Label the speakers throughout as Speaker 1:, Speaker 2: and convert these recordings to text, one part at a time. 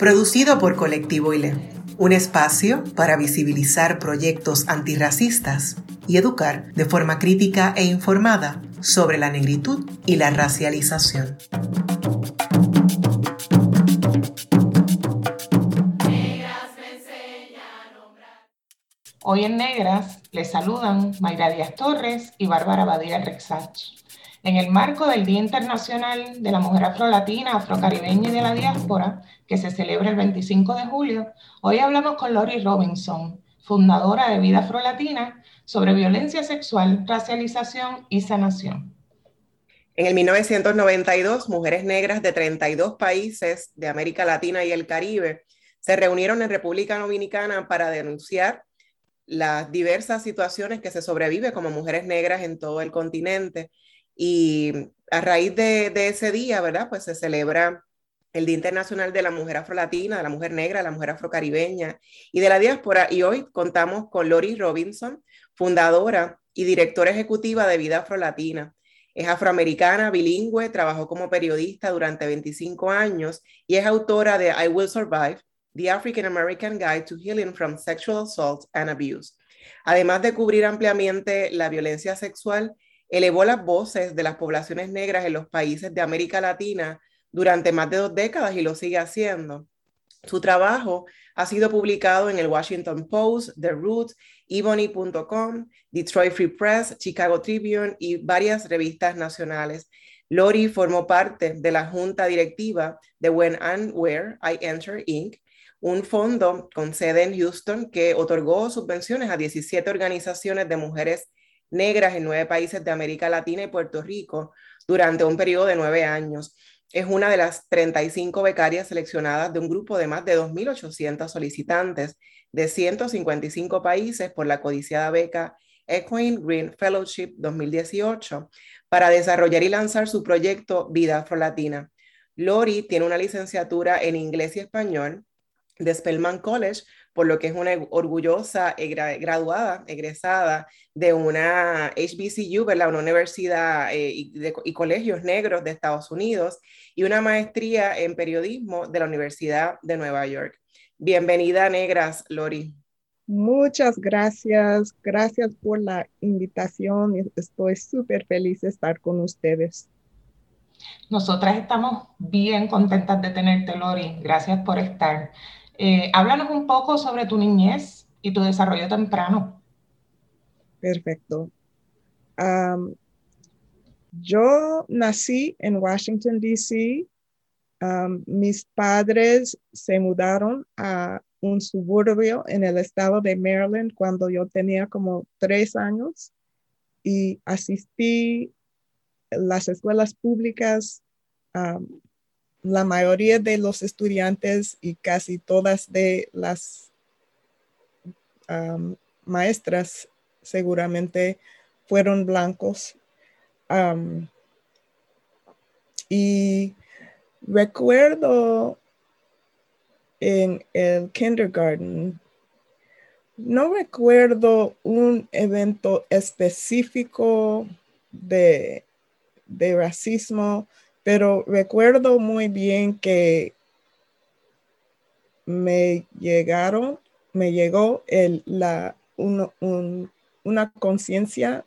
Speaker 1: producido por Colectivo ILE, un espacio para visibilizar proyectos antirracistas y educar de forma crítica e informada sobre la negritud y la racialización.
Speaker 2: Hoy en Negras les saludan Mayra Díaz Torres y Bárbara Badía Rexach. En el marco del Día Internacional de la Mujer Afrolatina, Afrocaribeña y de la Diáspora, que se celebra el 25 de julio, hoy hablamos con Lori Robinson, fundadora de Vida Afrolatina, sobre violencia sexual, racialización y sanación.
Speaker 1: En el 1992, mujeres negras de 32 países de América Latina y el Caribe se reunieron en República Dominicana para denunciar las diversas situaciones que se sobrevive como mujeres negras en todo el continente y a raíz de, ese día, ¿verdad? Pues se celebra el Día Internacional de la Mujer Afrolatina, de la Mujer Negra, de la Mujer Afrocaribeña y de la diáspora. Y hoy contamos con Lori Robinson, fundadora y directora ejecutiva de Vida Afrolatina. Es afroamericana, bilingüe, trabajó como periodista durante 25 años y es autora de I Will Survive, The African American Guide to Healing from Sexual Assault and Abuse. Además de cubrir ampliamente la violencia sexual, elevó las voces de las poblaciones negras en los países de América Latina durante más de dos décadas y lo sigue haciendo. Su trabajo ha sido publicado en el Washington Post, The Roots, Ebony.com, Detroit Free Press, Chicago Tribune y varias revistas nacionales. Lori formó parte de la junta directiva de When and Where I Enter Inc., un fondo con sede en Houston que otorgó subvenciones a 17 organizaciones de mujeres negras en nueve países de América Latina y Puerto Rico durante un periodo de nueve años. Es una de las 35 becarias seleccionadas de un grupo de más de 2.800 solicitantes de 155 países por la codiciada beca Equine Green Fellowship 2018 para desarrollar y lanzar su proyecto Vida Afrolatina. Lori tiene una licenciatura en inglés y español de Spellman College por lo que es una orgullosa graduada, egresada de una HBCU, ¿verdad? una universidad eh, y, colegios negros de Estados Unidos, y una maestría en periodismo de la Universidad de Nueva York. Bienvenida, Negras, Lori.
Speaker 3: Muchas gracias, gracias por la invitación. Estoy súper feliz de estar con ustedes.
Speaker 2: Nosotras estamos bien contentas de tenerte, Lori. Gracias por estar. Eh, háblanos un poco sobre tu niñez y tu desarrollo temprano.
Speaker 3: Perfecto. yo nací en Washington, D.C. mis padres se mudaron a un suburbio en el estado de Maryland cuando yo tenía como tres años y asistí a las escuelas públicas la mayoría de los estudiantes y casi todas de las maestras seguramente fueron blancos. y recuerdo en el kindergarten, no recuerdo un evento específico de, de racismo, pero recuerdo muy bien que me llegaron, me llegó el, la, una conciencia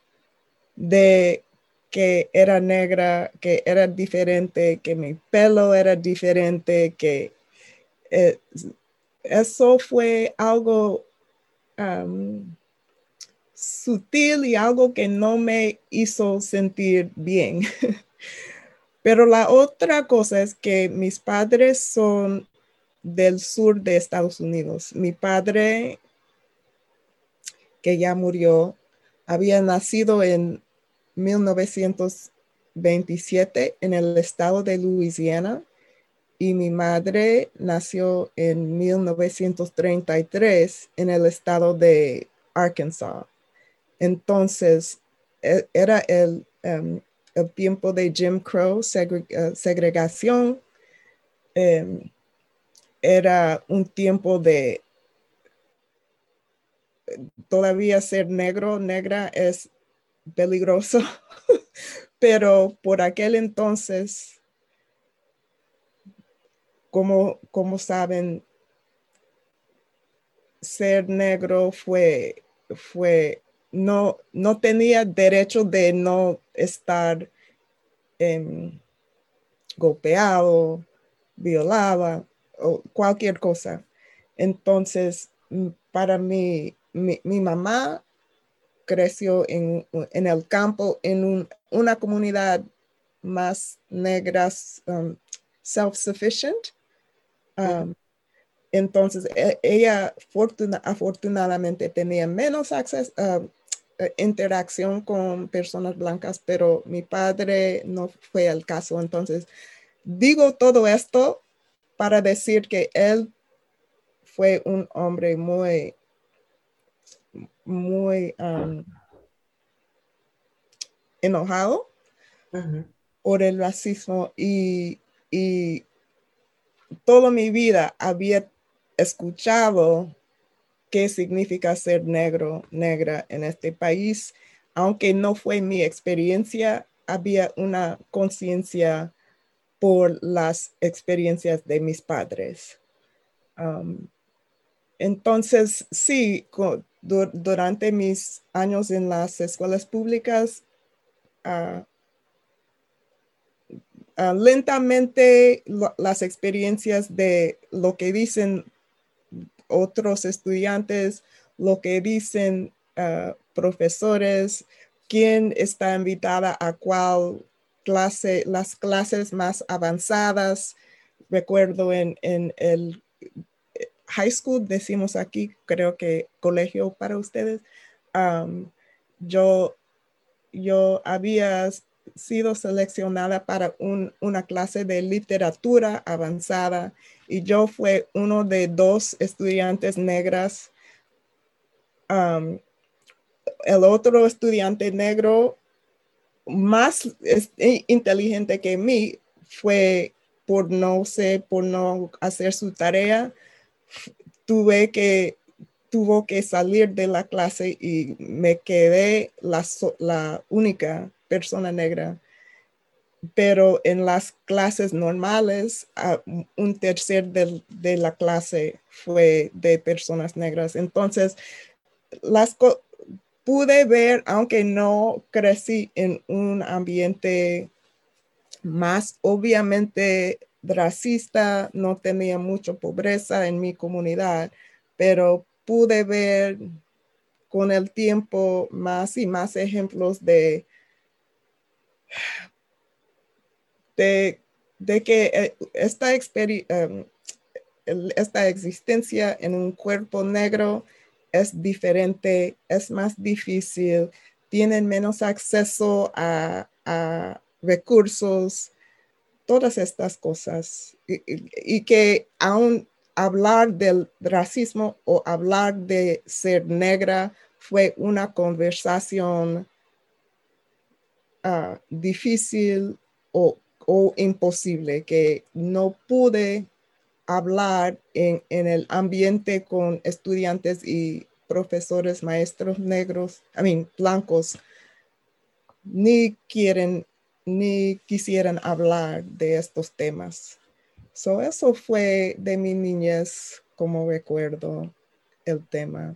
Speaker 3: de que era negra, que era diferente, que mi pelo era diferente, que eh, eso fue algo sutil y algo que no me hizo sentir bien. Pero la otra cosa es que mis padres son del sur de Estados Unidos. Mi padre, que ya murió, había nacido en 1927 en el estado de Louisiana y mi madre nació en 1933 en el estado de Arkansas. Entonces, e, era el, em, el tiempo de Jim Crow, eh, segregación. Em, era un tiempo de todavía ser negro, negra es peligroso, pero por aquel entonces, como, como saben, ser negro fue, fue, no, no tenía derecho de no estar em, golpeado, violado o cualquier cosa. Entonces, para mí, mi, mamá creció en, el campo, en una comunidad más negras, um, self-sufficient. Um, entonces, e, ella afortunadamente tenía menos acceso, eh, interacción con personas blancas, pero mi padre no fue el caso. Entonces, digo todo esto para decir que él fue un hombre muy muy um, enojado por el racismo y, y toda mi vida había escuchado qué significa ser negro, negra en este país. Aunque no fue mi experiencia, había una conciencia por las experiencias de mis padres. Um, entonces, sí, durante mis años en las escuelas públicas, ah, ah, lentamente las experiencias de lo que dicen otros estudiantes, lo que dicen ah, profesores, quién está invitada a cuál clase, las clases más avanzadas. Recuerdo en, en el high school, decimos aquí, creo que colegio para ustedes, yo, yo había sido seleccionada para una clase de literatura avanzada y yo fui uno de dos estudiantes negras. el otro estudiante negro más inteligente que mí fue por no sé, por no hacer su tarea, tuve que, tuvo que salir de la clase y me quedé la, la única persona negra. Pero en las clases normales, un tercer de, la clase fue de personas negras. Entonces, las pude ver, aunque no crecí en un ambiente más obviamente racista, no tenía mucha pobreza en mi comunidad, pero pude ver con el tiempo más y más ejemplos de, de, que eh, esta, em, esta existencia en un cuerpo negro es diferente, es más difícil, tienen menos acceso a, a recursos, todas estas cosas. Y, que aún hablar del racismo o hablar de ser negra fue una conversación ah, difícil o, imposible, que no pude hablar en, en, el ambiente con estudiantes y profesores, maestros negros, I mean, blancos, ni quieren ni quisieran hablar de estos temas. So, eso fue de mi niñez como recuerdo el tema.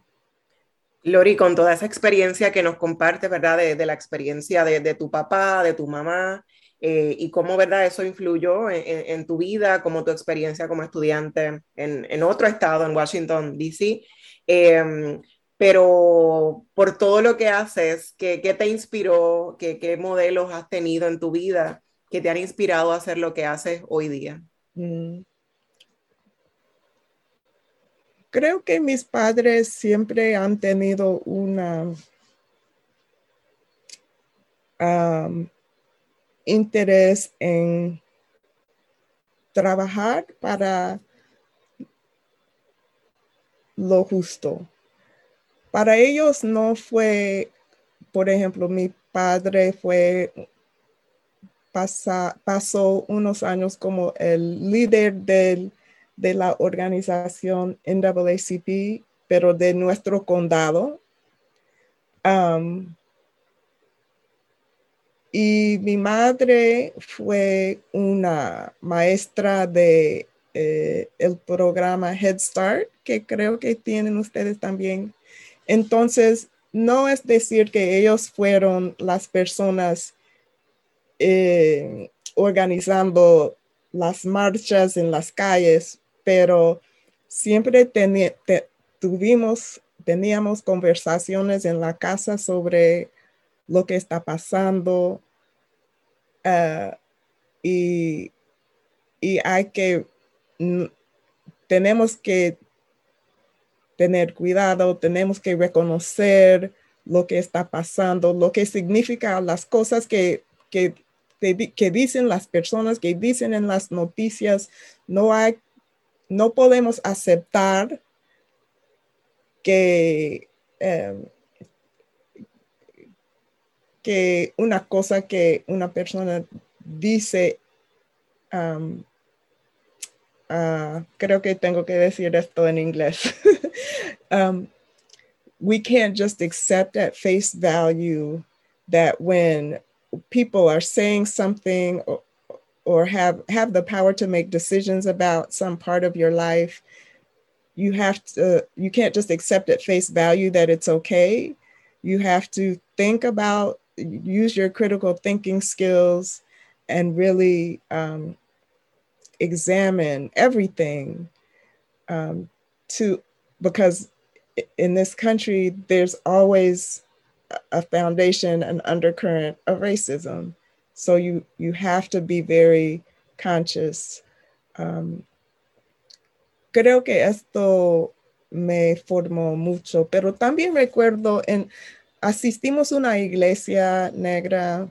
Speaker 1: Lori, con toda esa experiencia que nos comparte, ¿verdad? De, la experiencia de, tu papá, de tu mamá, eh, y cómo, ¿verdad? Eso influyó en, tu vida, como tu experiencia como estudiante en, otro estado, en Washington, D.C. Em, pero por todo lo que haces, ¿qué, te inspiró? ¿Qué, ¿Qué, modelos has tenido en tu vida que te han inspirado a hacer lo que haces hoy día? Mm.
Speaker 3: Creo que mis padres siempre han tenido una interés en trabajar para lo justo. Para ellos no fue, por ejemplo, mi padre fue, pasó unos años como el líder de la organización NAACP, pero de nuestro condado. Y mi madre fue una maestra de eh, el programa Head Start, que creo que tienen ustedes también. Entonces, no es decir que ellos fueron las personas eh, organizando las marchas en las calles, pero siempre tuvimos, teníamos conversaciones en la casa sobre lo que está pasando uh, y, y hay que, tenemos que tener cuidado, tenemos que reconocer lo que está pasando, lo que significa las cosas que, que, que dicen las personas, que dicen en las noticias. No hay, no podemos aceptar que, em, que una cosa que una persona dice um, uh, creo que tengo que decir esto en inglés. um, we can't just accept at face value that when people are saying something or, have have the power to make decisions about some part of your life you have to you can't just accept at face value that it's okay. You have to think about use your critical thinking skills and really um, examine everything um, to because in this country there's always a foundation an undercurrent of racism so you you have to be very conscious. Um, creo que esto me formó mucho pero también recuerdo en asistimos a una iglesia negra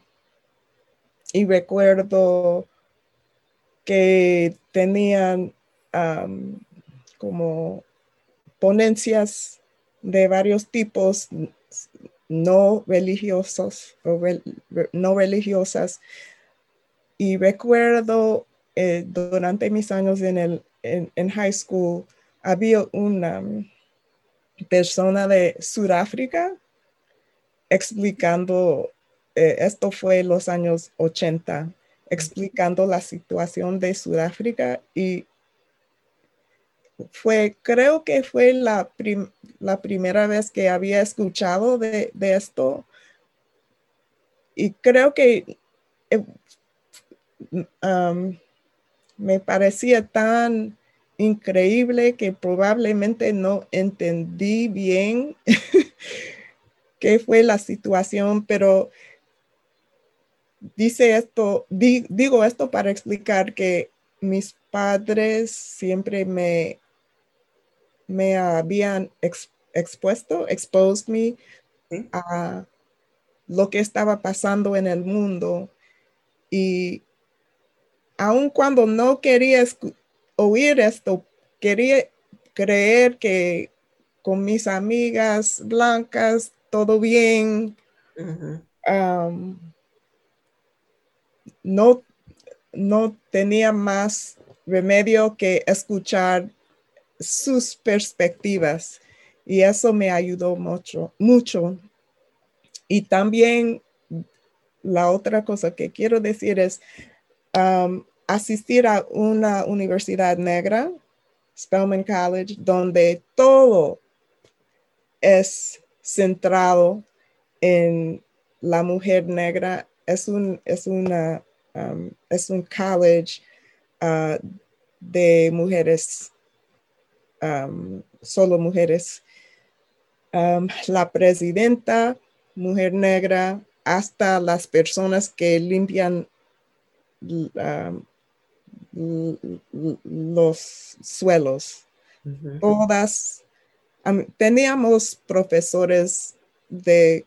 Speaker 3: y recuerdo que tenían como ponencias de varios tipos no religiosos o no religiosas. Y recuerdo eh, durante mis años en, el, en, high school, había una persona de Sudáfrica explicando, eh, esto fue los años 80, explicando la situación de Sudáfrica y fue, creo que fue la, la primera vez que había escuchado de, esto. Y creo que eh, me parecía tan increíble que probablemente no entendí bien qué fue la situación, pero dice esto, digo esto para explicar que mis padres siempre me, me habían expuesto, exposed me a lo que estaba pasando en el mundo. Y aun cuando no quería oír esto, quería creer que con mis amigas blancas todo bien. no, no tenía más remedio que escuchar sus perspectivas y eso me ayudó mucho, mucho. Y también la otra cosa que quiero decir es asistir a una universidad negra, Spelman College, donde todo es centrado en la mujer negra. Es un, es una, um, es un college uh, de mujeres, um, solo mujeres. Um, la presidenta, mujer negra, hasta las personas que limpian los suelos. Todas teníamos profesores de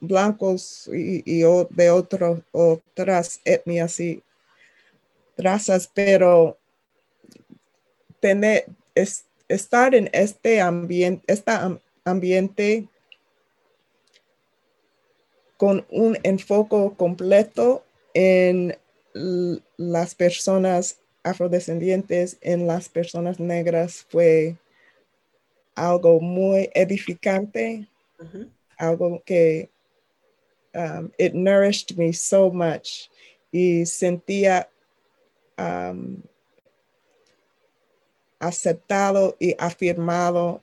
Speaker 3: blancos y, de otras etnias y razas, pero tener, estar en este ambiente, este ambiente con un enfoque completo en las personas afrodescendientes, en las personas negras, fue algo muy edificante, algo que um, it nourished me so much y sentía um, aceptado y afirmado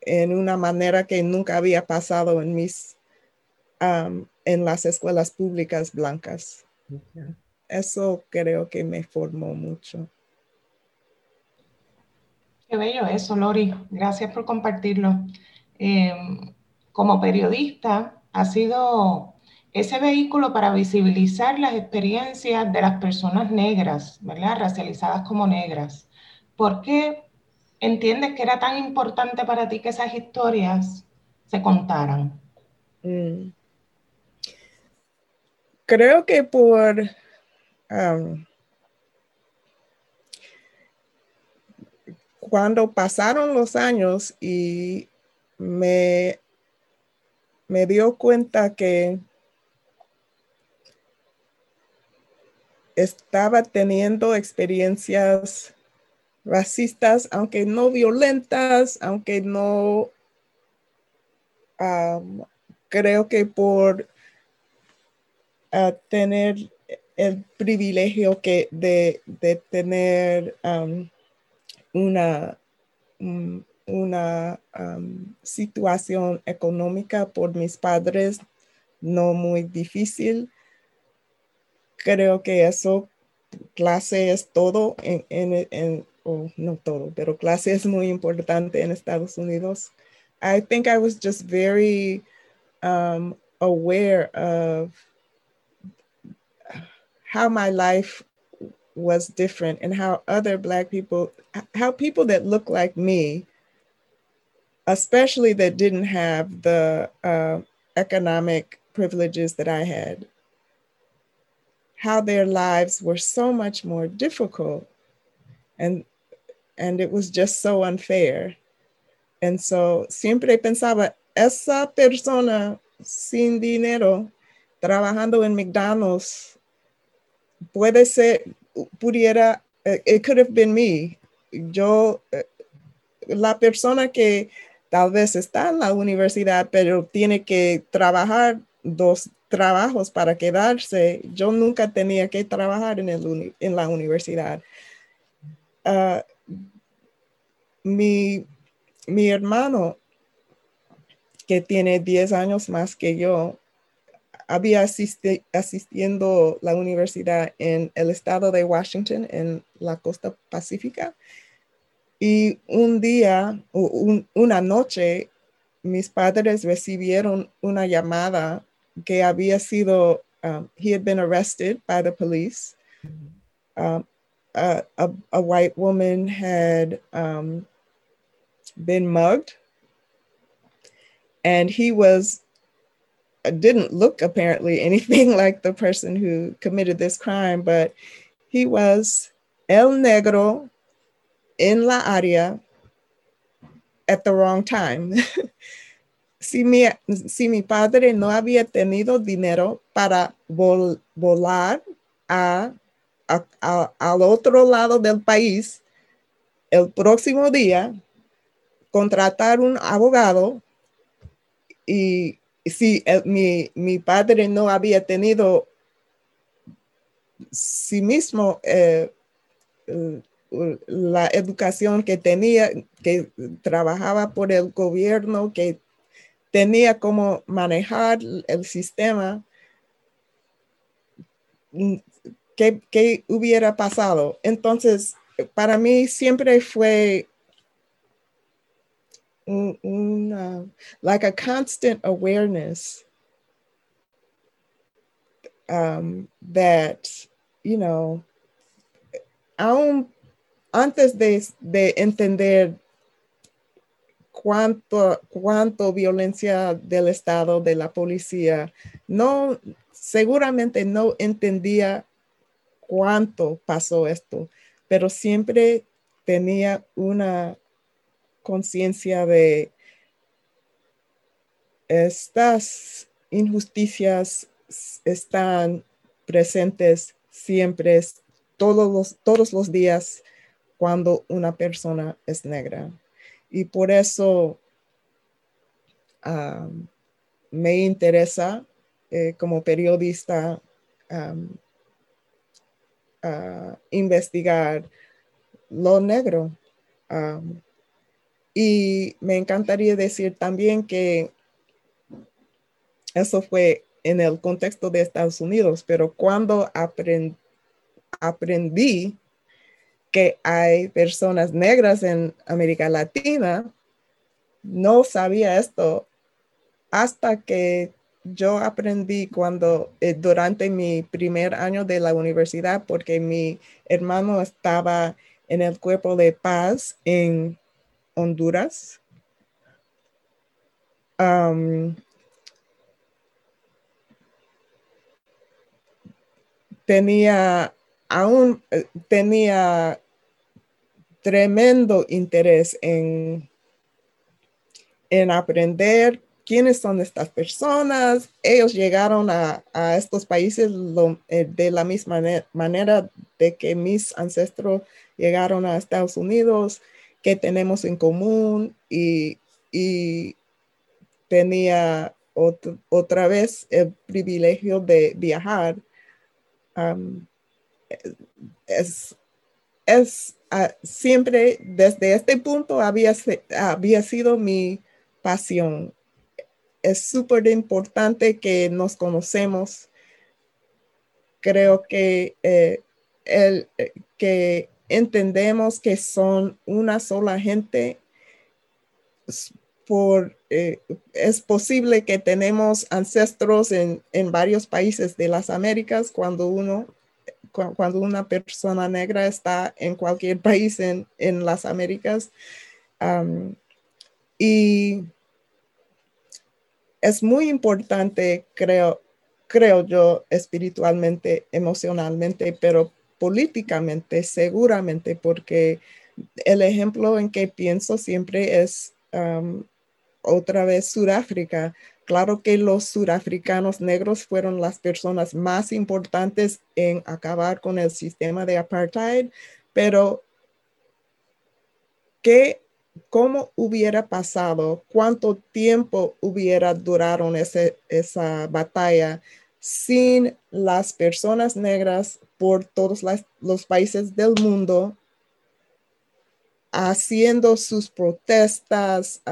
Speaker 3: en una manera que nunca había pasado en mis um, en las escuelas públicas blancas. Eso creo que me formó mucho.
Speaker 2: Qué bello eso, Lori. Gracias por compartirlo. Em, como periodista, ha sido ese vehículo para visibilizar las experiencias de las personas negras, ¿verdad? Racializadas como negras. ¿Por qué entiendes que era tan importante para ti que esas historias se contaran? Mm.
Speaker 3: Creo que por cuando pasaron los años y me, me dio cuenta que estaba teniendo experiencias racistas, aunque no violentas, aunque no, creo que por ah, tener el privilegio que de, tener una, una situación económica por mis padres no muy difícil. Creo que eso, clase es todo en, en, no todo, pero clase es muy importante en Estados Unidos. I think I was just very um, aware of how my life was different and how other Black people, how people that look like me, especially that didn't have the uh, economic privileges that I had, how their lives were so much more difficult. And, and it was just so unfair. And so siempre pensaba, esa persona sin dinero trabajando en McDonald's puede ser, pudiera, uh, it could have been me. Yo, uh, la persona que tal vez está en la universidad, pero tiene que trabajar dos trabajos para quedarse. Yo nunca tenía que trabajar en, la universidad. Uh, mi, mi hermano, que tiene 10 años más que yo, había asistiendo la universidad en el estado de Washington, en la costa pacífica. Y un día, una noche, mis padres recibieron una llamada que había sido, um, he had been arrested by the police. Um, a, a, white woman had um, been mugged and he was uh, didn't look apparently anything like the person who committed this crime, but he was El Negro in La Área at the wrong time. si, mi, si mi padre no había tenido dinero para vol, volar a, a, a, al otro lado del país, el próximo día, contratar un abogado y si eh, mi, mi, padre no había tenido sí mismo eh, la educación que tenía, que trabajaba por el gobierno, que tenía como manejar el sistema, ¿qué, qué hubiera pasado? Entonces, para mí siempre fue una, like a constant awareness um, that, you know, aún antes de, de entender cuánto, cuánto violencia del Estado, de la policía, no, seguramente no entendía cuánto pasó esto, pero siempre tenía una conciencia de estas injusticias están presentes siempre, todos los, todos los días cuando una persona es negra. Y por eso me interesa eh, como periodista investigar lo negro. Y me encantaría decir también que eso fue en el contexto de Estados Unidos, pero cuando aprendí que hay personas negras en América Latina, no sabía esto hasta que yo aprendí cuando eh, durante mi primer año de la universidad, porque mi hermano estaba en el cuerpo de paz en Honduras. tenía aún eh, tenía tremendo interés en, en aprender quiénes son estas personas. Ellos llegaron a, estos países eh, de la misma manera de que mis ancestros llegaron a Estados Unidos, qué tenemos en común y, tenía otra vez el privilegio de viajar. es, es siempre desde este punto había, había sido mi pasión es súper importante que nos conocemos. Creo que, eh, el, eh, que entendemos que son una sola gente. Por, eh, es posible que tenemos ancestros en, varios países de las Américas cuando uno cuando una persona negra está en cualquier país en, las Américas. y es muy importante, creo, creo yo, espiritualmente, emocionalmente, pero políticamente, seguramente, porque el ejemplo en que pienso siempre es otra vez Sudáfrica. Claro que los surafricanos negros fueron las personas más importantes en acabar con el sistema de apartheid, pero ¿qué cómo hubiera pasado, cuánto tiempo hubiera durado esa batalla sin las personas negras por todos los países del mundo haciendo sus protestas,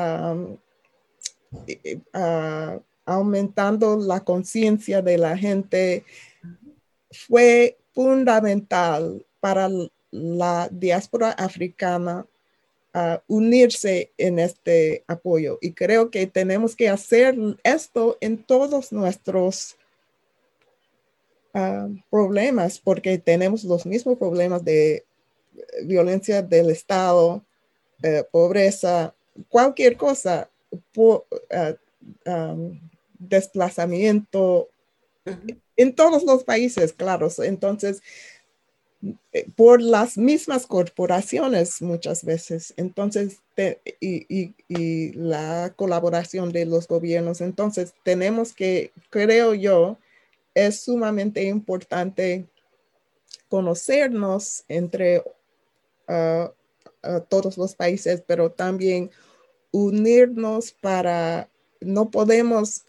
Speaker 3: aumentando la conciencia de la gente, fue fundamental para la diáspora africana unirse en este apoyo. Y creo que tenemos que hacer esto en todos nuestros ah, problemas, porque tenemos los mismos problemas de violencia del Estado, eh, pobreza, cualquier cosa, ah, desplazamiento, en todos los países, claro. Entonces, eh, por las mismas corporaciones muchas veces. Entonces, y, la colaboración de los gobiernos. Entonces, tenemos que, creo yo, es sumamente importante conocernos entre ah, todos los países, pero también unirnos para no podemos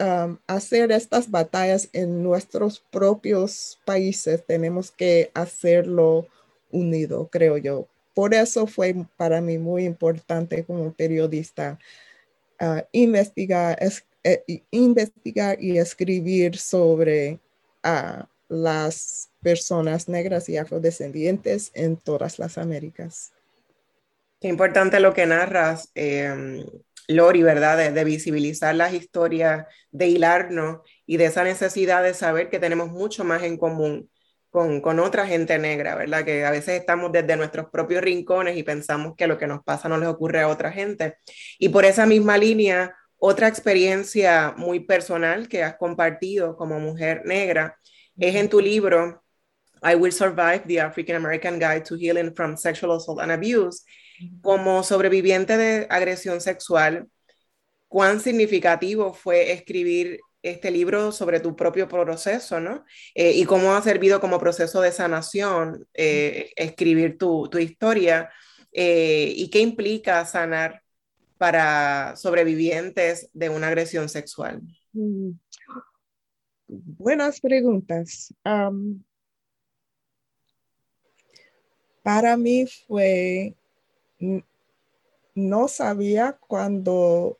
Speaker 3: hacer estas batallas en nuestros propios países, tenemos que hacerlo unido, creo yo. Por eso fue para mí muy importante como periodista ah, investigar, eh, investigar y escribir sobre ah, las personas negras y afrodescendientes en todas las Américas.
Speaker 1: Qué importante lo que narras. Em, Lori, ¿verdad? De, visibilizar las historias, de hilarnos y de esa necesidad de saber que tenemos mucho más en común con, con, otra gente negra, ¿verdad? Que a veces estamos desde nuestros propios rincones y pensamos que lo que nos pasa no les ocurre a otra gente. Y por esa misma línea, otra experiencia muy personal que has compartido como mujer negra es en tu libro I Will Survive, The African American Guide to Healing from Sexual Assault and Abuse, como sobreviviente de agresión sexual, cuán significativo fue escribir este libro sobre tu propio proceso, ¿no? Eh, y cómo ha servido como proceso de sanación eh, escribir tu, tu historia eh, y qué implica sanar para sobrevivientes de una agresión sexual. Mm.
Speaker 3: Buenas preguntas. para mí fue, no sabía cuando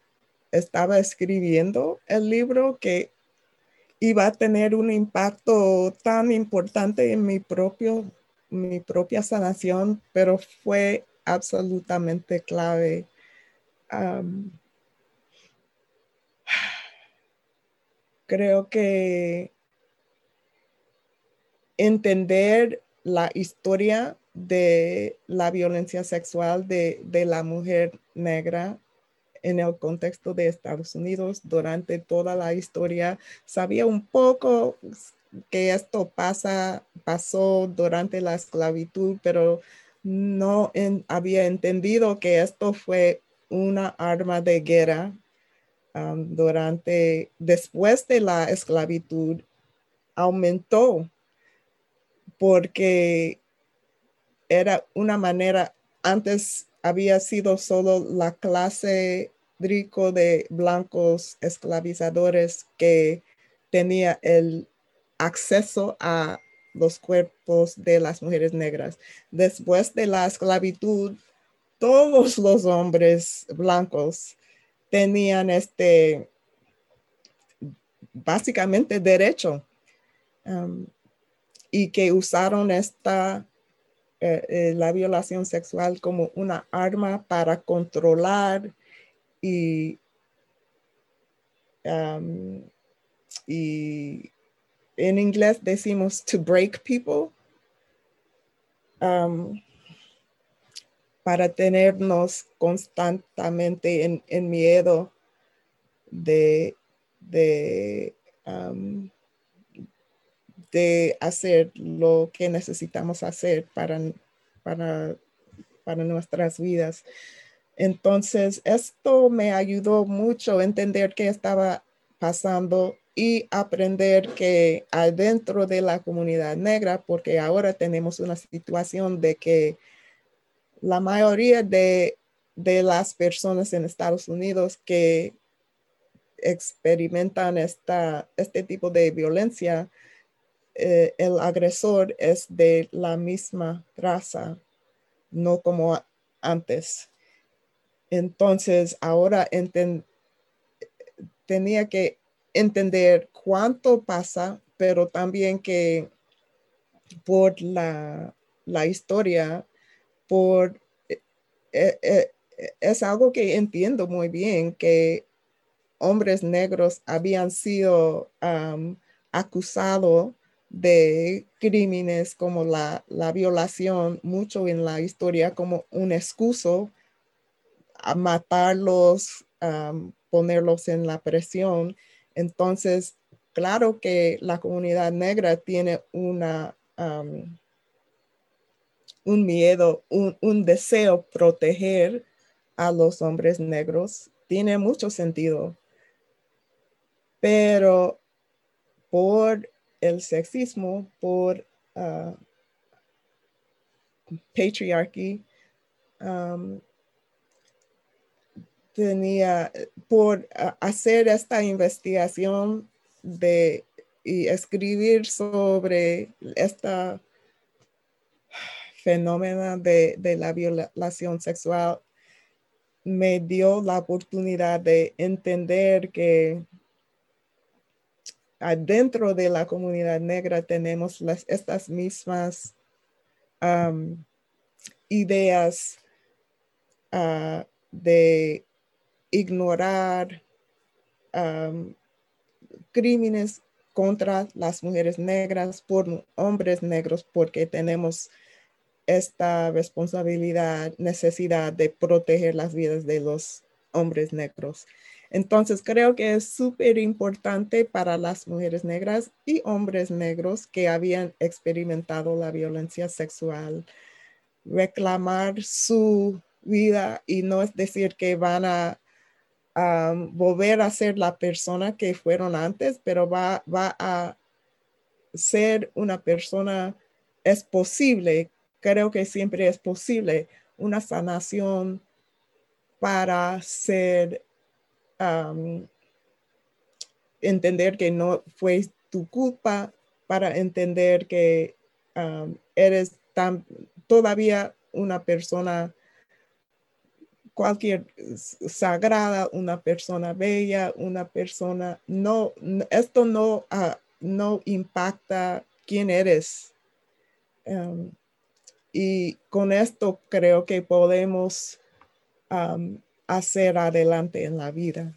Speaker 3: estaba escribiendo el libro que iba a tener un impacto tan importante en mi propio mi propia sanación, pero fue absolutamente clave. Creo que entender la historia de la violencia sexual de, de la mujer negra en el contexto de Estados Unidos durante toda la historia. Sabía un poco que esto pasa, pasó durante la esclavitud, pero no había entendido que esto fue una arma de guerra um, durante, después de la esclavitud, aumentó porque era una manera, antes había sido solo la clase rico de blancos esclavizadores que tenía el acceso a los cuerpos de las mujeres negras. Después de la esclavitud, todos los hombres blancos tenían este, básicamente derecho um, y que usaron esta eh, eh, la violación sexual como una arma para controlar y, um, y en inglés decimos to break people um, para tenernos constantemente en, miedo de, de, hacer lo que necesitamos hacer para, para, para nuestras vidas. Entonces, esto me ayudó mucho a entender qué estaba pasando y aprender que adentro de la comunidad negra, porque ahora tenemos una situación de que la mayoría de, de las personas en Estados Unidos que experimentan esta, este tipo de violencia eh, el agresor es de la misma raza, no como antes. Entonces, ahora tenía que entender cuánto pasa, pero también que por la, historia, por eh, eh, es algo que entiendo muy bien, que hombres negros habían sido acusados de crímenes como la, violación, mucho en la historia como un excuso a matarlos, ponerlos en la presión. Entonces, claro que la comunidad negra tiene una, un miedo, un, un deseo proteger a los hombres negros. Tiene mucho sentido. Pero por el sexismo por uh, patriarchy um, tenía por hacer esta investigación de y escribir sobre esta fenómeno de, la violación sexual me dio la oportunidad de entender que adentro de la comunidad negra tenemos las, estas mismas ideas ah, de ignorar crímenes contra las mujeres negras por hombres negros porque tenemos esta responsabilidad, necesidad de proteger las vidas de los hombres negros. Entonces creo que es súper importante para las mujeres negras y hombres negros que habían experimentado la violencia sexual reclamar su vida y no es decir que van a volver a ser la persona que fueron antes, pero va, va a ser una persona, es posible, creo que siempre es posible, una sanación para ser, entender que no fue tu culpa, para entender que eres tan, todavía una persona cualquier sagrada, una persona bella, una persona, no, esto no, ah, no impacta quién eres. Y con esto creo que podemos um, hacer adelante en la vida.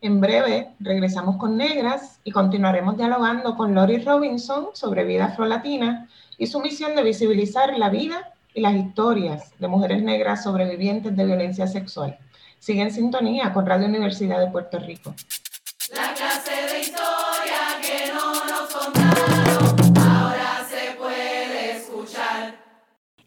Speaker 2: En breve regresamos con Negras y continuaremos dialogando con Lori Robinson sobre vida afrolatina y su misión de visibilizar la vida y las historias de mujeres negras sobrevivientes de violencia sexual. Sigue en sintonía con Radio Universidad de Puerto Rico. La clase de historia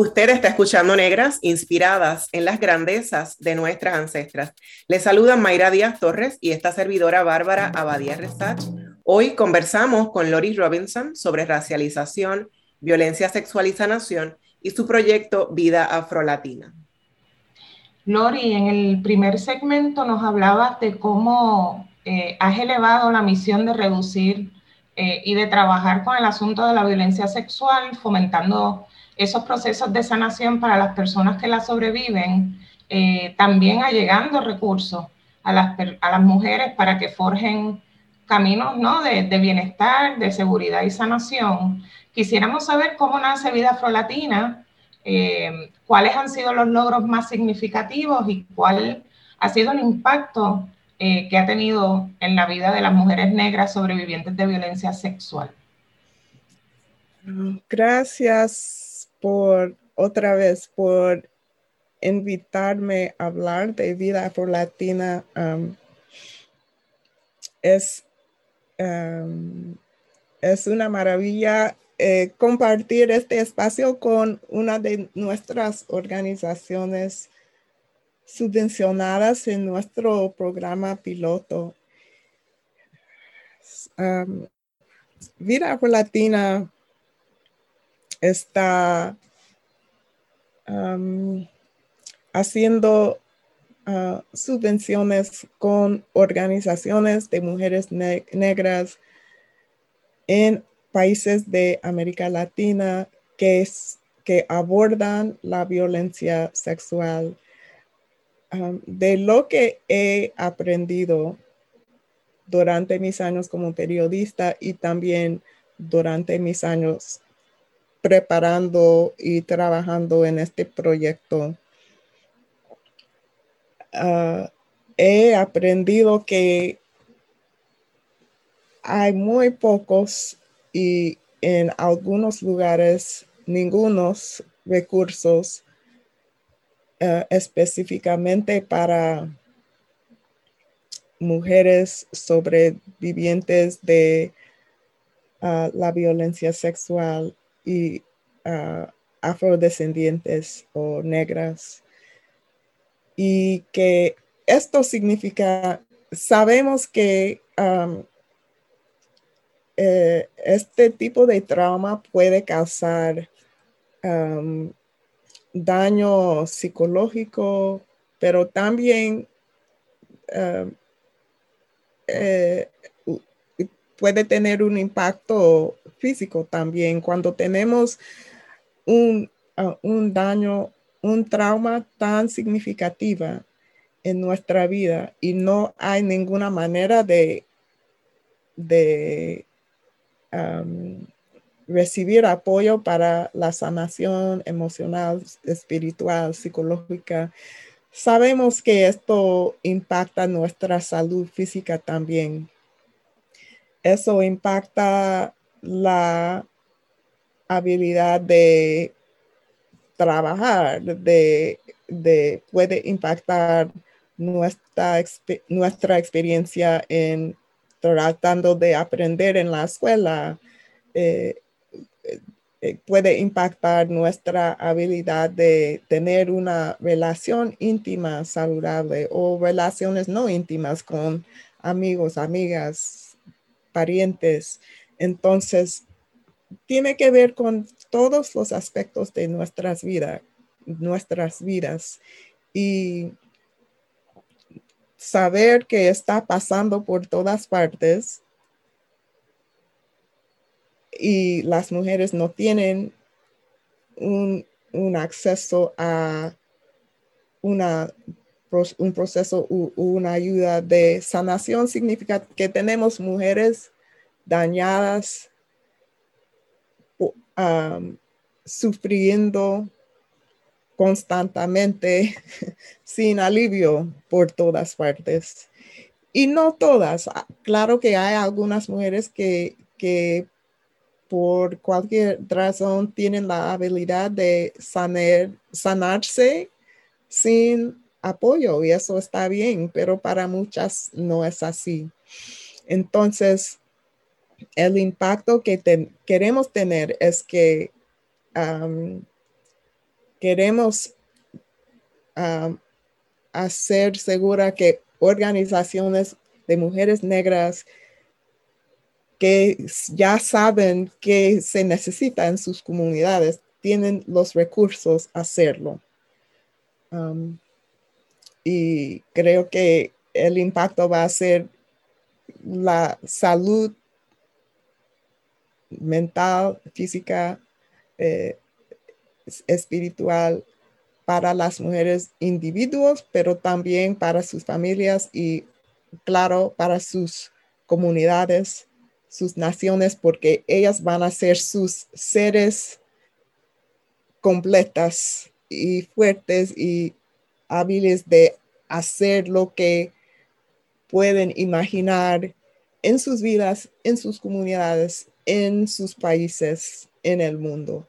Speaker 1: Usted está escuchando Negras inspiradas en las grandezas de nuestras ancestras. Le saludan Mayra Díaz Torres y esta servidora Bárbara Abadía Resach. Hoy conversamos con Lori Robinson sobre racialización, violencia sexual y sanación y su proyecto Vida Afrolatina.
Speaker 2: Lori, en el primer segmento nos hablabas de cómo eh, has elevado la misión de reducir eh, y de trabajar con el asunto de la violencia sexual, fomentando esos procesos de sanación para las personas que la sobreviven, eh, también allegando recursos a las, mujeres para que forjen caminos ¿no? de, de, bienestar, de seguridad y sanación. Quisiéramos saber cómo nace Vida Afrolatina, eh, cuáles han sido los logros más significativos y cuál ha sido el impacto eh, que ha tenido en la vida de las mujeres negras sobrevivientes de violencia sexual.
Speaker 3: Gracias por otra vez por invitarme a hablar de vida afro-latina. Um, es, um, es una maravilla eh, compartir este espacio con una de nuestras organizaciones subvencionadas en nuestro programa piloto. Vida Latina está haciendo ah, subvenciones con organizaciones de mujeres negras en países de América Latina que, que abordan la violencia sexual. De lo que he aprendido durante mis años como periodista y también durante mis años preparando y trabajando en este proyecto, uh, he aprendido que hay muy pocos y en algunos lugares ningunos recursos eh, específicamente para mujeres sobrevivientes de ah, la violencia sexual y ah, afrodescendientes o negras. Y que esto significa, sabemos que eh, este tipo de trauma puede causar um, daño psicológico, pero también um, eh, puede tener un impacto físico también. Cuando tenemos un, uh, un daño, un trauma tan significativa en nuestra vida y no hay ninguna manera de, de recibir apoyo para la sanación emocional, espiritual, psicológica. Sabemos que esto impacta nuestra salud física también. Eso impacta la habilidad de trabajar, de, de puede impactar nuestra, nuestra experiencia en tratando de aprender en la escuela, eh, eh, puede impactar nuestra habilidad de tener una relación íntima saludable o relaciones no íntimas con amigos, amigas, parientes. Entonces, tiene que ver con todos los aspectos de nuestras vidas, nuestras vidas. Y saber que está pasando por todas partes y las mujeres no tienen un, acceso a una, un proceso una ayuda de sanación significa que tenemos mujeres dañadas, sufriendo constantemente sin alivio por todas partes. Y no todas, claro que hay algunas mujeres que, que por cualquier razón tienen la habilidad de sanar, sanarse sin apoyo y eso está bien, pero para muchas no es así. Entonces, el impacto que queremos tener es que queremos hacer segura que organizaciones de mujeres negras que ya saben que se necesita en sus comunidades, tienen los recursos a hacerlo. Y creo que el impacto va a ser la salud mental, física, eh, espiritual para las mujeres individuos, pero también para sus familias y, claro, para sus comunidades sus naciones, porque ellas van a ser sus seres completas y fuertes y hábiles de hacer lo que pueden imaginar en sus vidas, en sus comunidades, en sus países, en el mundo.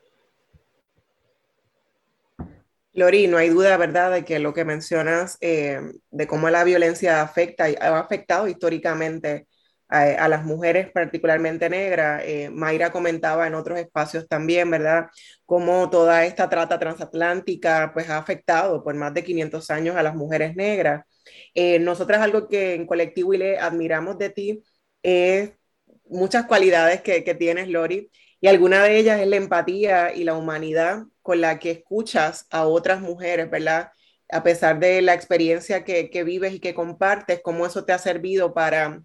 Speaker 1: Lori, no hay duda, ¿verdad?, de que lo que mencionas eh, de cómo la violencia afecta y ha afectado históricamente a, las mujeres particularmente negras. Eh, Mayra comentaba en otros espacios también, ¿verdad? Cómo toda esta trata transatlántica pues ha afectado por más de 500 años a las mujeres negras. Eh, nosotras algo que en Colectivo le admiramos de ti es muchas cualidades que, que tienes, Lori, y alguna de ellas es la empatía y la humanidad con la que escuchas a otras mujeres, ¿verdad? A pesar de la experiencia que, que vives y que compartes, cómo eso te ha servido para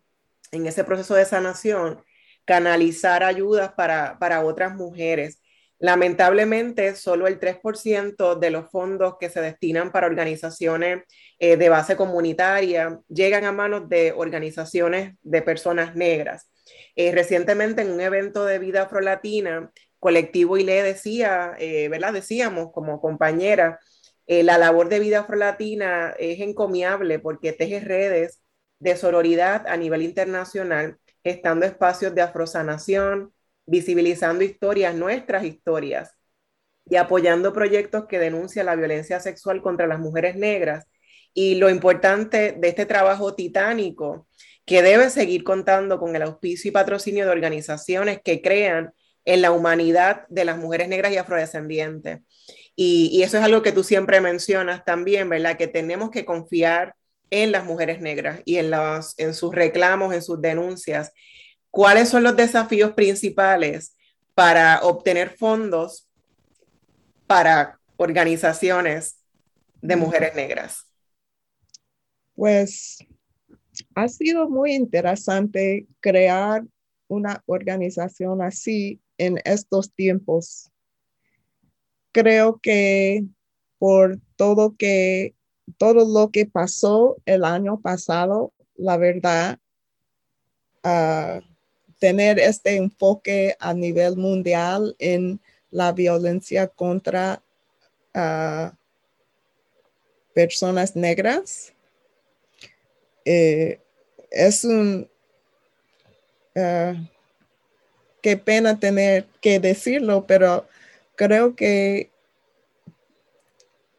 Speaker 1: en ese proceso de sanación, canalizar ayudas para, para otras mujeres. Lamentablemente, solo el 3% de los fondos que se destinan para organizaciones eh, de base comunitaria llegan a manos de organizaciones de personas negras. Eh, recientemente, en un evento de vida afrolatina, colectivo y le decía, eh, ¿verdad? Decíamos como compañera, la labor de vida afrolatina es encomiable porque teje redes de sororidad a nivel internacional, estando espacios de afrosanación, visibilizando historias, nuestras historias, y apoyando proyectos que denuncian la violencia sexual contra las mujeres negras. Y lo importante de este trabajo titánico, que debe seguir contando con el auspicio y patrocinio de organizaciones que crean en la humanidad de las mujeres negras y afrodescendientes. Y, y eso es algo que tú siempre mencionas también, ¿verdad? Que tenemos que confiar en las mujeres negras y en, en sus reclamos, en sus denuncias. ¿Cuáles son los desafíos principales para obtener fondos para organizaciones de mujeres negras?
Speaker 3: Pues ha sido muy interesante crear una organización así en estos tiempos. Creo que por todo que todo lo que pasó el año pasado, la verdad, tener este enfoque a nivel mundial en la violencia contra personas negras. Eh, es un, uh, qué pena tener que decirlo, pero creo que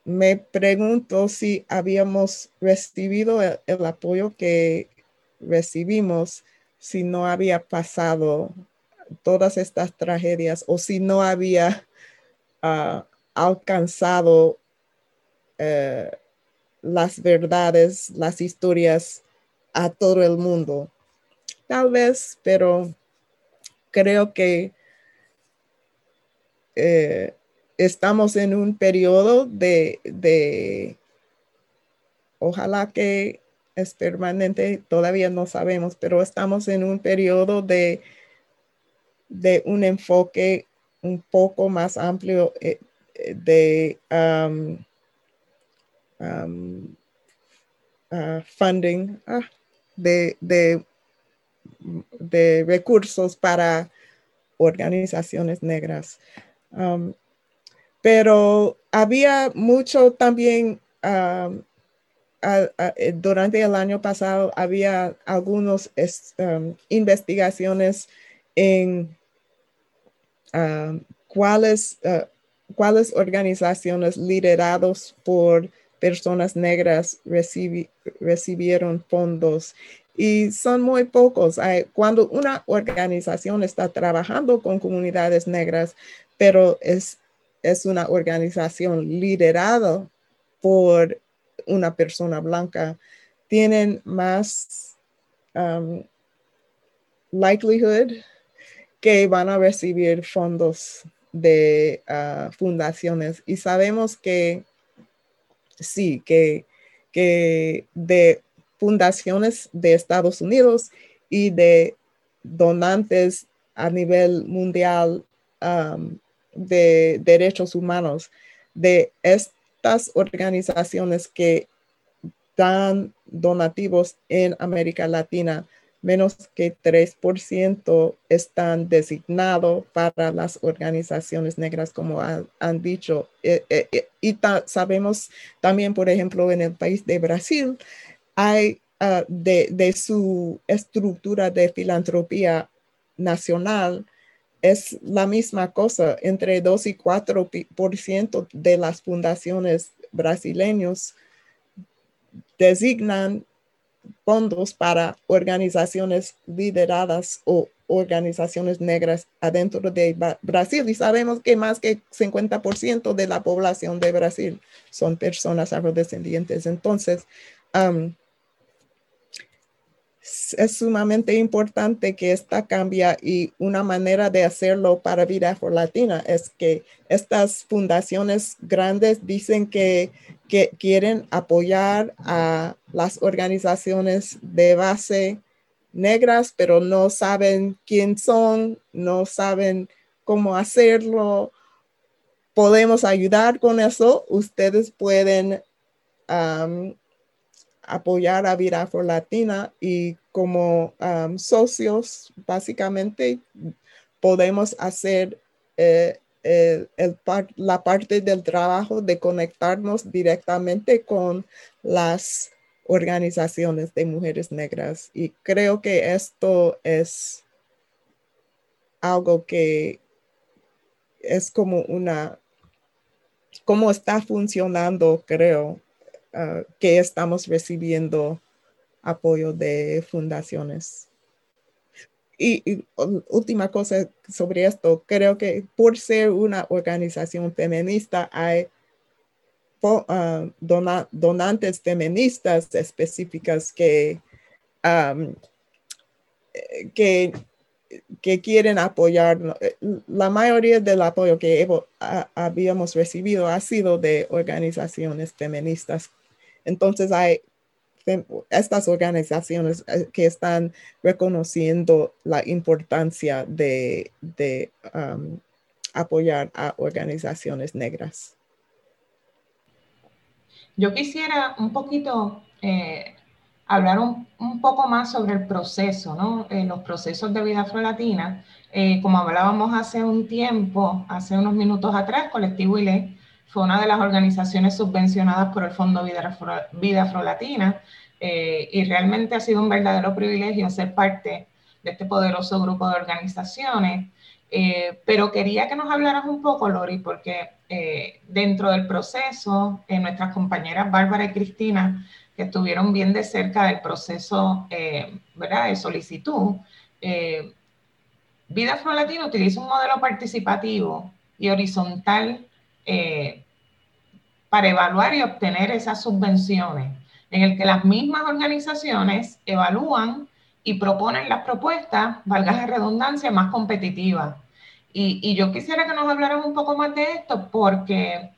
Speaker 3: me pregunto si habíamos recibido el, apoyo que recibimos si no había pasado todas estas tragedias o si no había ah, alcanzado eh, las verdades, las historias a todo el mundo. Tal vez, pero creo que eh, estamos en un periodo de, ojalá que es permanente, todavía no sabemos, pero estamos en un periodo de, de un enfoque un poco más amplio eh, de um, um, uh, funding, ah, de, de, de, recursos para organizaciones negras. Um, pero había mucho también, eh, durante el año pasado, había algunas um, investigaciones en um, cuáles, uh, cuáles organizaciones lideradas por personas negras recibieron fondos y son muy pocos. Cuando una organización está trabajando con comunidades negras, pero es es una organización liderada por una persona blanca, tienen más um, likelihood que van a recibir fondos de uh, fundaciones. Y sabemos que sí, que, que de fundaciones de Estados Unidos y de donantes a nivel mundial um, de derechos humanos de estas organizaciones que dan donativos en América Latina, menos que 3% están designados para las organizaciones negras, como han dicho. Eh, eh, eh, y sabemos también, por ejemplo, en el país de Brasil, hay de, de, su estructura de filantropía nacional, es la misma cosa, entre 2 y 4 por ciento de las fundaciones brasileños designan fondos para organizaciones lideradas o organizaciones negras adentro de Brasil y sabemos que más que 50% de la población de Brasil son personas afrodescendientes. Entonces, es sumamente importante que esta cambie y una manera de hacerlo para Vida for Latina es que estas fundaciones grandes dicen que, que quieren apoyar a las organizaciones de base negras, pero no saben quién son, no saben cómo hacerlo. Podemos ayudar con eso. Ustedes pueden apoyar a Vida for Latina y como um, socios, básicamente, podemos hacer eh, la parte del trabajo de conectarnos directamente con las organizaciones de mujeres negras. Y creo que esto es algo que es como una, cómo está funcionando, creo, Ah, que estamos recibiendo apoyo de fundaciones. Y, última cosa sobre esto, creo que por ser una organización feminista hay ah, donantes feministas específicas que, que, que, quieren apoyar. La mayoría del apoyo que habíamos recibido ha sido de organizaciones feministas entonces hay estas organizaciones eh, que están reconociendo la importancia de, um, apoyar a organizaciones negras.
Speaker 2: Yo quisiera un poquito eh, hablar un, poco más sobre el proceso, ¿no? Eh, los procesos de vida afrolatina. Eh, como hablábamos hace un tiempo, hace unos minutos atrás, Colectivo ILE fue una de las organizaciones subvencionadas por el Fondo Vida, Afro, vida Afrolatina y realmente ha sido un verdadero privilegio ser parte de este poderoso grupo de organizaciones. pero quería que nos hablaras un poco, Lori, porque dentro del proceso, nuestras compañeras Bárbara y Cristina que estuvieron bien de cerca del proceso eh, ¿verdad? de solicitud. Eh, Vida Afro Latina utiliza un modelo participativo y horizontal eh, para evaluar y obtener esas subvenciones, en el que las mismas organizaciones evalúan y proponen las propuestas, valga la redundancia, más competitivas. Y, y, yo quisiera que nos hablaran un poco más de esto, porque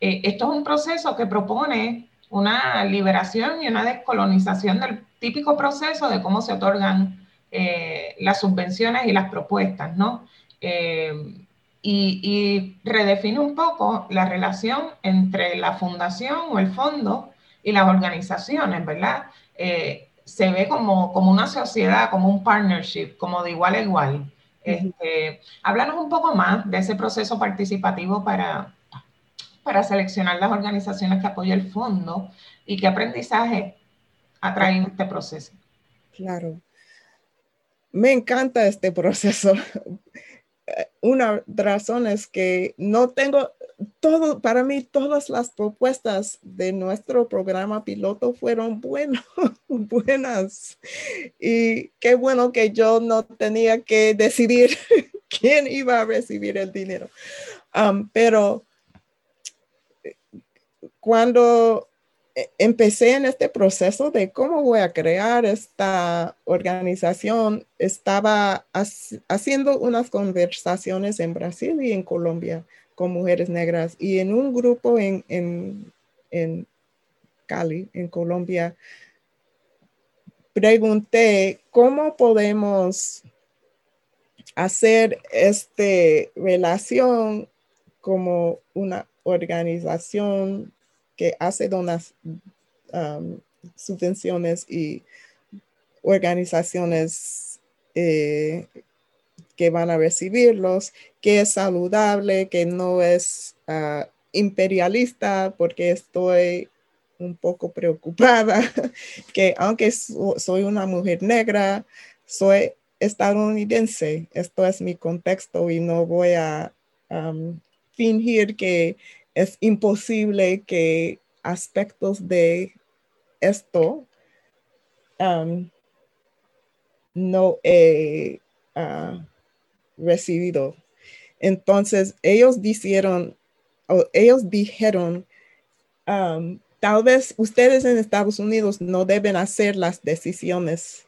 Speaker 2: esto es un proceso que propone una liberación y una descolonización del típico proceso de cómo se otorgan eh, las subvenciones y las propuestas, ¿no? Eh, y, redefine un poco la relación entre la fundación o el fondo y las organizaciones, ¿verdad? Eh, se ve como, como una sociedad, como un partnership, como de igual a igual. Este, háblanos un poco más de ese proceso participativo para, para seleccionar las organizaciones que apoyan el fondo y qué aprendizaje ha traído este proceso.
Speaker 3: Claro. Me encanta este proceso. Una razón es que no tengo todo, para mí todas las propuestas de nuestro programa piloto fueron buenas. Y qué bueno que yo no tenía que decidir quién iba a recibir el dinero. Um, pero cuando eh, empecé en este proceso de cómo voy a crear esta organización, estaba haciendo unas conversaciones en Brasil y en Colombia con mujeres negras y en un grupo en, en Cali, en Colombia, pregunté cómo podemos hacer esta relación como una organización que hace donas, um, subvenciones y organizaciones eh, que van a recibirlos, que es saludable, que no es uh, imperialista, porque estoy un poco preocupada, que aunque soy una mujer negra, soy estadounidense, esto es mi contexto y no voy a um, fingir que es imposible que aspectos de esto um, no he uh, recibido. Entonces, ellos dijeron, ellos dijeron, um, tal vez ustedes en Estados Unidos no deben hacer las decisiones.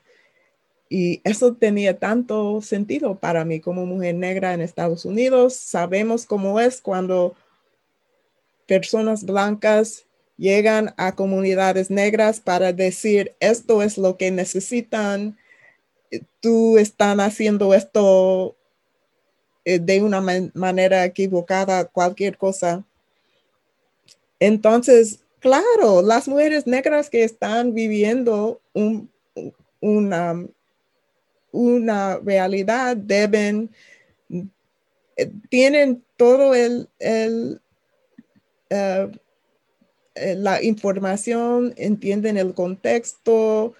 Speaker 3: Y eso tenía tanto sentido para mí como mujer negra en Estados Unidos. Sabemos cómo es cuando personas blancas llegan a comunidades negras para decir, esto es lo que necesitan, tú están haciendo esto eh, de una manera equivocada, cualquier cosa. Entonces, claro, las mujeres negras que están viviendo una, una realidad deben, eh, tienen todo el, el eh, eh, la información, entienden el contexto,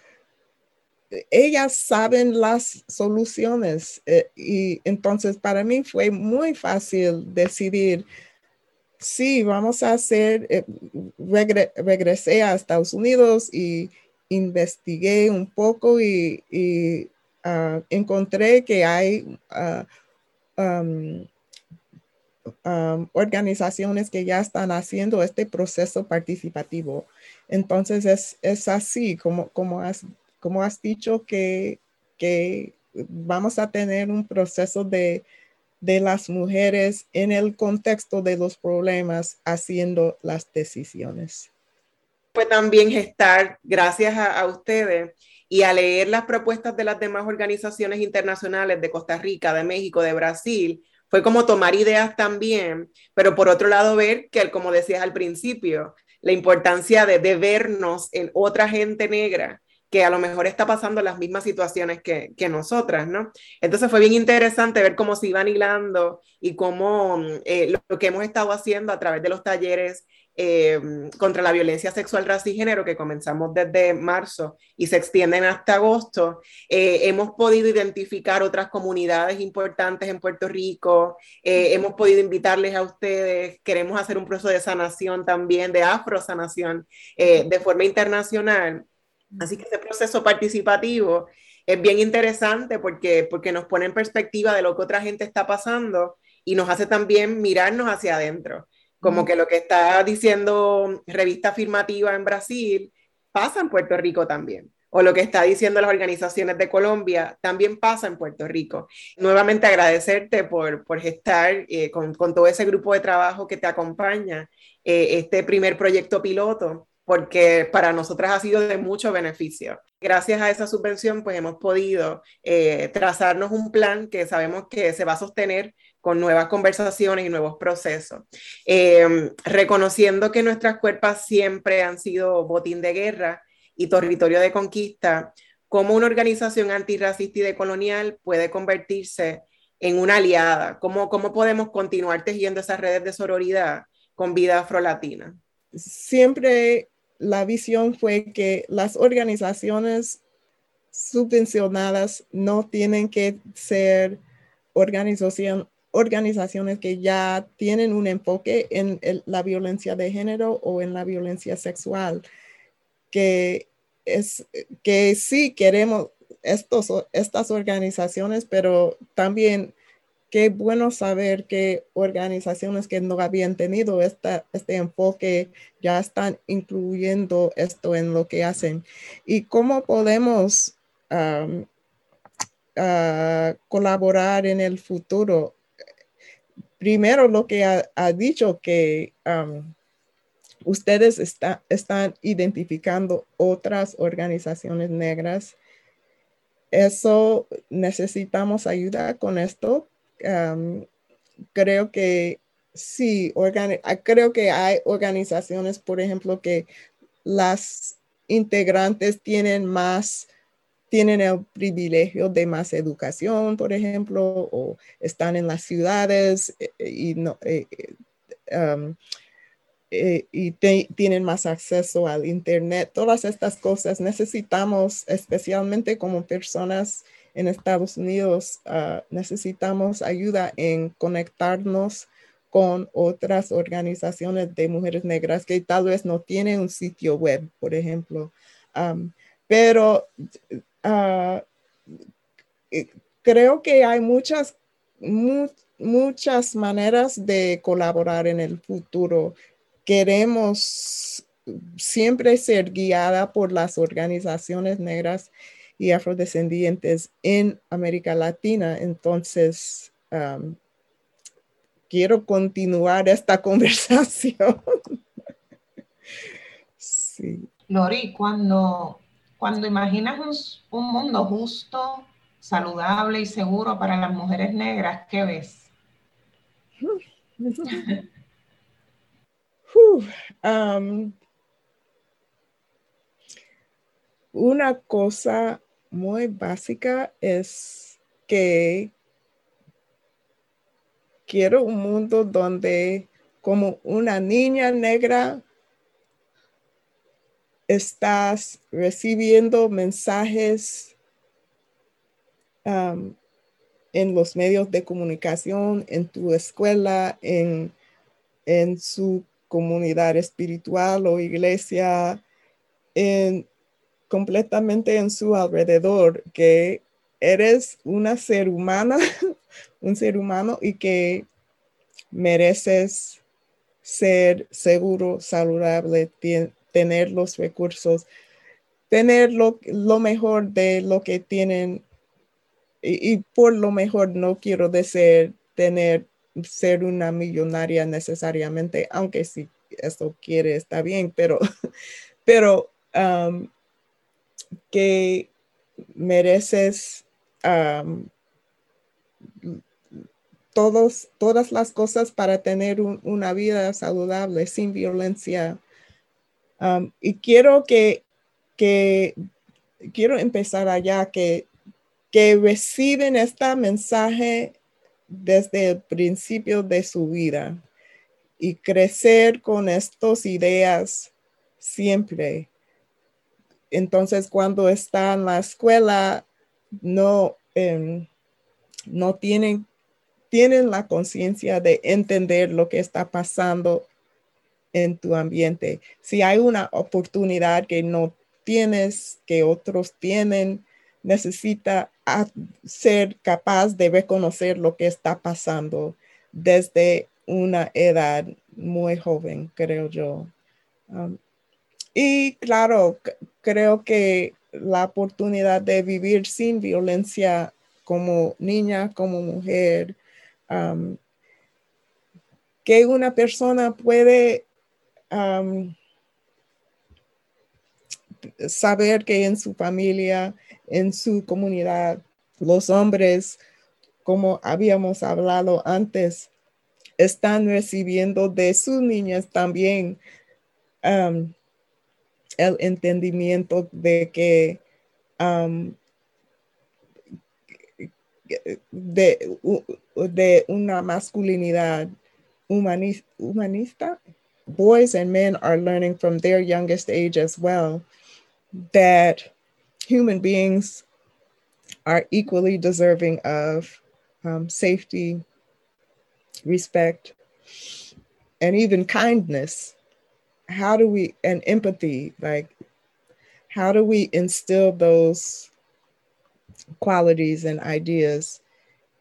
Speaker 3: ellas saben las soluciones eh, y entonces para mí fue muy fácil decidir, sí, vamos a hacer, regresé a Estados Unidos y investigué un poco y, ah, encontré que hay uh, organizaciones que ya están haciendo este proceso participativo. Entonces es, es así como, como, has, como has dicho que, que vamos a tener un proceso de, de las mujeres en el contexto de los problemas haciendo las decisiones.
Speaker 1: Pues también gestar, gracias a, a, ustedes y a leer las propuestas de las demás organizaciones internacionales de Costa Rica, de México, de Brasil, fue como tomar ideas también, pero por otro lado ver que, como decías al principio, la importancia de, de vernos en otra gente negra que a lo mejor está pasando las mismas situaciones que, que, nosotras, ¿no? Entonces fue bien interesante ver cómo se iban hilando y cómo eh, lo, que hemos estado haciendo a través de los talleres eh, contra la violencia sexual, raza y género que comenzamos desde marzo y se extienden hasta agosto, eh, hemos podido identificar otras comunidades importantes en Puerto Rico, hemos podido invitarles a ustedes, queremos hacer un proceso de sanación también, de afrosanación, de forma internacional. Así que ese proceso participativo es bien interesante porque, porque nos pone en perspectiva de lo que otra gente está pasando y nos hace también mirarnos hacia adentro. Como que lo que está diciendo revista afirmativa en Brasil pasa en Puerto Rico también. O lo que está diciendo las organizaciones de Colombia también pasa en Puerto Rico. Nuevamente agradecerte por, por gestar eh, con, con, todo ese grupo de trabajo que te acompaña eh, este primer proyecto piloto porque para nosotras ha sido de mucho beneficio. Gracias a esa subvención, pues hemos podido eh, trazarnos un plan que sabemos que se va a sostener con nuevas conversaciones y nuevos procesos, eh, reconociendo que nuestras cuerpos siempre han sido botín de guerra y territorio de conquista, cómo una organización antirracista y decolonial puede convertirse en una aliada, cómo, cómo podemos continuar tejiendo esas redes de sororidad con vida afrolatina.
Speaker 3: Siempre la visión fue que las organizaciones subvencionadas no tienen que ser organizaciones que ya tienen un enfoque en la violencia de género o en la violencia sexual, que, es, que sí queremos estos, estas organizaciones, pero también qué bueno saber que organizaciones que no habían tenido este enfoque ya están incluyendo esto en lo que hacen. ¿Y cómo podemos ah, colaborar en el futuro? Primero, lo que ha, dicho que ustedes están identificando otras organizaciones negras. Eso necesitamos ayuda con esto creo que sí, ah, creo que hay organizaciones, por ejemplo, que las integrantes tienen más, tienen el privilegio de más educación, por ejemplo, o están en las ciudades eh, eh, y no. Eh, y tienen más acceso al Internet, todas estas cosas necesitamos, especialmente como personas en Estados Unidos ah, necesitamos ayuda en conectarnos con otras organizaciones de mujeres negras que tal vez no tienen un sitio web, por ejemplo. pero ah, eh, creo que hay muchas, muchas maneras de colaborar en el futuro. Queremos siempre ser guiada por las organizaciones negras y afrodescendientes en América Latina. Entonces, quiero continuar esta conversación.
Speaker 2: sí. Lori, cuando, cuando imaginas un, mundo justo, saludable y seguro para las mujeres negras, ¿qué ves?
Speaker 3: una cosa muy básica es que quiero un mundo donde como una niña negra estás recibiendo mensajes en los medios de comunicación, en tu escuela, en, en su comunidad espiritual o iglesia, en completamente en su alrededor, que eres una ser humana, un ser humano y que mereces ser seguro, saludable, tener los recursos, tener lo, mejor de lo que tienen. Y, por lo mejor no quiero decir tener, ser una millonaria necesariamente, aunque si eso quiere, está bien, pero, pero um, que mereces todas las cosas para tener una vida saludable, sin violencia, Um, y quiero que, que, quiero empezar allá, que, que reciben este mensaje desde el principio de su vida y crecer con estas ideas siempre. Entonces, cuando está en la escuela, no, em, no tienen, tienen la conciencia de entender lo que está pasando en tu ambiente. Si hay una oportunidad que no tienes, que otros tienen, necesita ser capaz de reconocer lo que está pasando desde una edad muy joven, creo yo. Um, y claro, creo que la oportunidad de vivir sin violencia como niña, como mujer, um, que una persona puede saber que en su familia, en su comunidad, los hombres, como habíamos hablado antes, están recibiendo de sus niñas también el entendimiento de que de, de, una masculinidad humanista, boys and men are learning from their youngest age as well that human beings are equally deserving of um, safety, respect, and even kindness. How do we, and empathy, like, how do we instill those qualities and ideas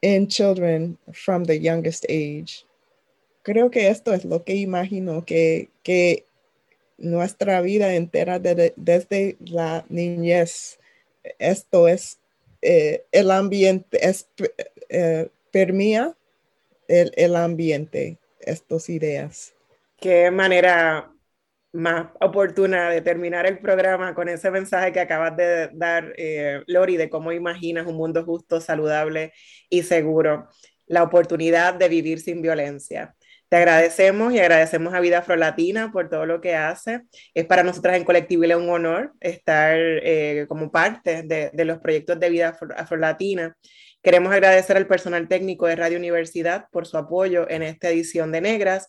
Speaker 3: in children from the youngest age? creo que esto es lo que imagino que, que nuestra vida entera desde la niñez, esto es eh, el ambiente, es, eh, permía el, el ambiente, estas ideas.
Speaker 1: Qué manera más oportuna de terminar el programa con ese mensaje que acabas de dar, eh, Lori, de cómo imaginas un mundo justo, saludable y seguro, la oportunidad de vivir sin violencia. Te agradecemos y agradecemos a Vida Afrolatina por todo lo que hace. Es para nosotras en Colectivo un honor estar eh, como parte de, de, los proyectos de Vida Afrolatina. Queremos agradecer al personal técnico de Radio Universidad por su apoyo en esta edición de Negras.